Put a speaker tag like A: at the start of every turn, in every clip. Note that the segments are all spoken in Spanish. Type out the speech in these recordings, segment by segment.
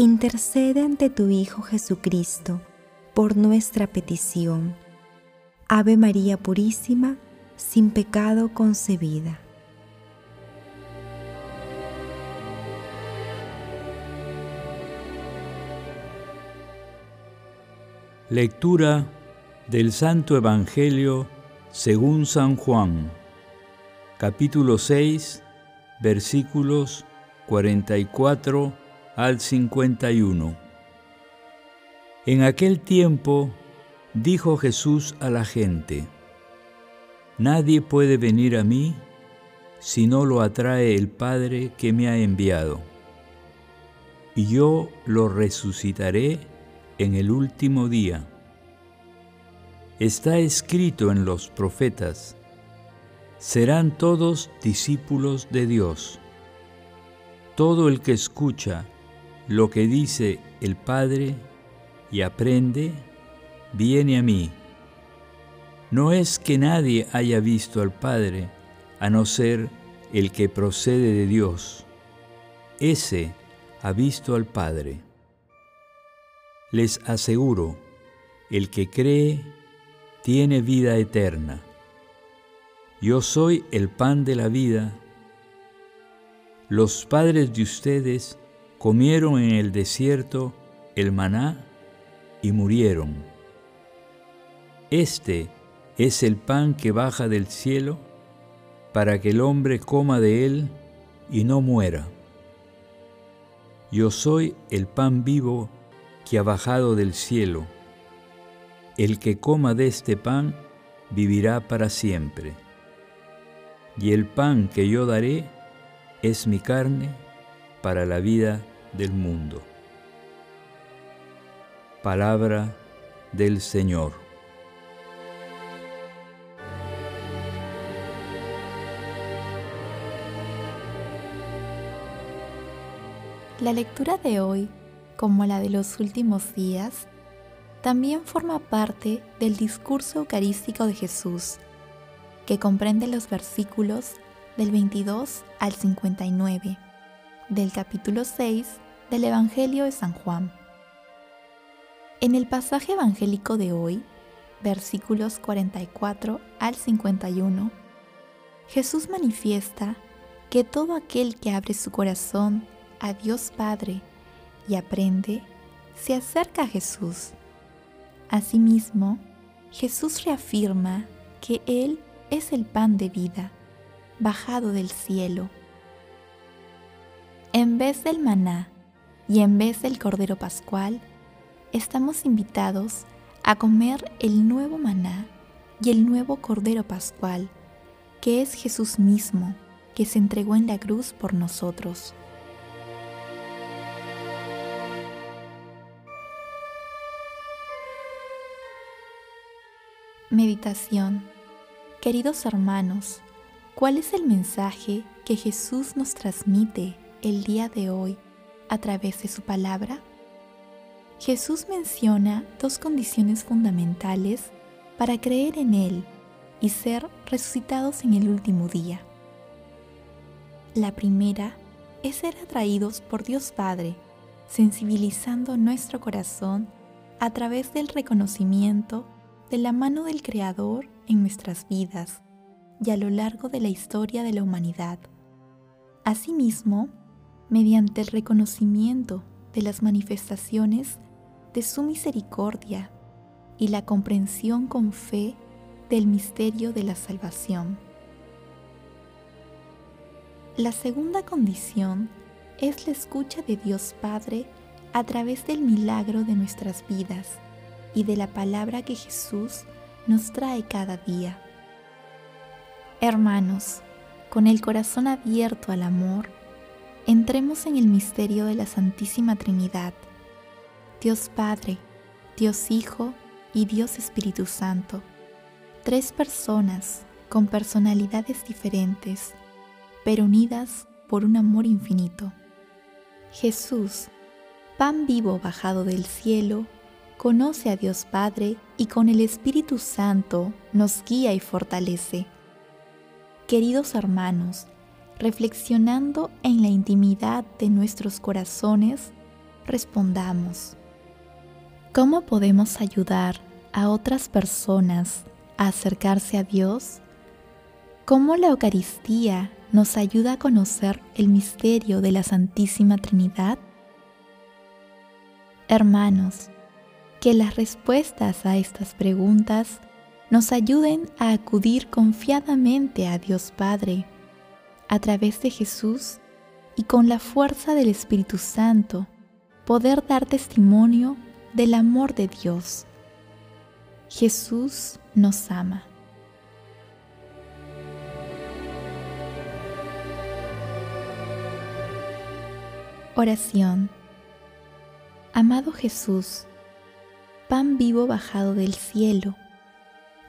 A: intercede ante tu Hijo Jesucristo por nuestra petición. Ave María Purísima, sin pecado concebida.
B: Lectura del Santo Evangelio según San Juan, capítulo 6, versículos 44 al 51. En aquel tiempo dijo Jesús a la gente, Nadie puede venir a mí si no lo atrae el Padre que me ha enviado, y yo lo resucitaré en el último día. Está escrito en los profetas, serán todos discípulos de Dios. Todo el que escucha lo que dice el Padre y aprende, viene a mí. No es que nadie haya visto al Padre, a no ser el que procede de Dios. Ese ha visto al Padre. Les aseguro, el que cree tiene vida eterna. Yo soy el pan de la vida. Los padres de ustedes comieron en el desierto el maná y murieron. Este es el pan que baja del cielo para que el hombre coma de él y no muera. Yo soy el pan vivo que ha bajado del cielo. El que coma de este pan vivirá para siempre. Y el pan que yo daré es mi carne para la vida del mundo. Palabra del Señor.
C: La lectura de hoy, como la de los últimos días, también forma parte del discurso eucarístico de Jesús, que comprende los versículos del 22 al 59 del capítulo 6 del Evangelio de San Juan. En el pasaje evangélico de hoy, versículos 44 al 51, Jesús manifiesta que todo aquel que abre su corazón a Dios Padre y aprende, se acerca a Jesús. Asimismo, Jesús reafirma que Él es el pan de vida, bajado del cielo en vez del maná y en vez del cordero pascual, estamos invitados a comer el nuevo maná y el nuevo cordero pascual, que es Jesús mismo, que se entregó en la cruz por nosotros. Meditación Queridos hermanos, ¿cuál es el mensaje que Jesús nos transmite el día de hoy a través de su palabra? Jesús menciona dos condiciones fundamentales para creer en Él y ser resucitados en el último día. La primera es ser atraídos por Dios Padre, sensibilizando nuestro corazón a través del reconocimiento de la mano del Creador en nuestras vidas y a lo largo de la historia de la humanidad. Asimismo, mediante el reconocimiento de las manifestaciones de su misericordia y la comprensión con fe del misterio de la salvación. La segunda condición es la escucha de Dios Padre a través del milagro de nuestras vidas y de la palabra que Jesús nos trae cada día. Hermanos, con el corazón abierto al amor, entremos en el misterio de la Santísima Trinidad Dios Padre, Dios Hijo y Dios Espíritu Santo. Tres personas con personalidades diferentes, pero unidas por un amor infinito. Jesús, pan vivo bajado del cielo, conoce a Dios Padre y con el Espíritu Santo nos guía y fortalece. Queridos hermanos, reflexionando en la intimidad de nuestros corazones, respondamos, ¿cómo podemos ayudar a otras personas a acercarse a Dios? ¿Cómo la Eucaristía nos ayuda a conocer el misterio de la Santísima Trinidad? Hermanos, que las respuestas a estas preguntas nos ayuden a acudir confiadamente a Dios Padre a través de Jesús y con la fuerza del Espíritu Santo poder dar testimonio del amor de Dios. Jesús nos ama. Oración. Amado Jesús, pan vivo bajado del cielo,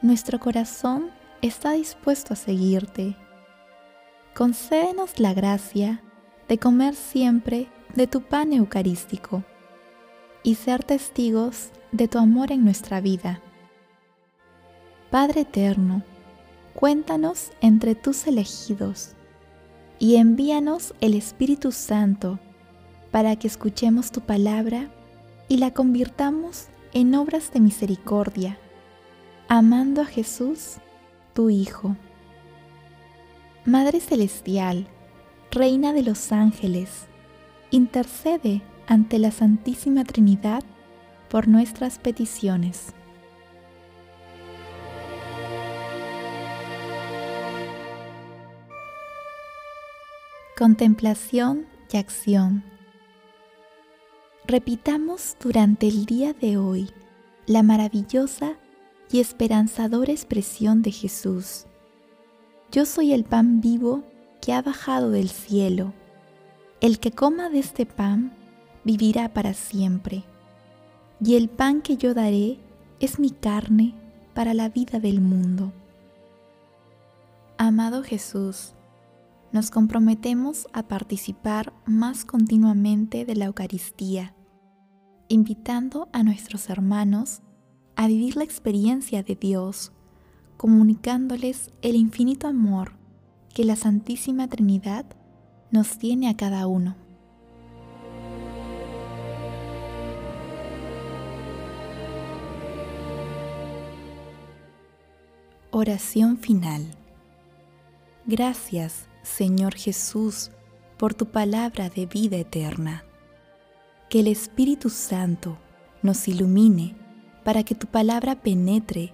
C: nuestro corazón está dispuesto a seguirte. Concédenos la gracia de comer siempre de tu pan eucarístico y ser testigos de tu amor en nuestra vida. Padre eterno, cuéntanos entre tus elegidos y envíanos el Espíritu Santo para que escuchemos tu palabra y la convirtamos en obras de misericordia, amando a Jesús, tu Hijo. Madre Celestial, Reina de los Ángeles, intercede ante la Santísima Trinidad por nuestras peticiones. Contemplación y acción. Repitamos durante el día de hoy la maravillosa y esperanzadora expresión de Jesús. Yo soy el pan vivo que ha bajado del cielo. El que coma de este pan vivirá para siempre. Y el pan que yo daré es mi carne para la vida del mundo. Amado Jesús, nos comprometemos a participar más continuamente de la Eucaristía invitando a nuestros hermanos a vivir la experiencia de Dios, comunicándoles el infinito amor que la Santísima Trinidad nos tiene a cada uno. Oración final. Gracias, Señor Jesús, por tu palabra de vida eterna que el Espíritu Santo nos ilumine para que tu palabra penetre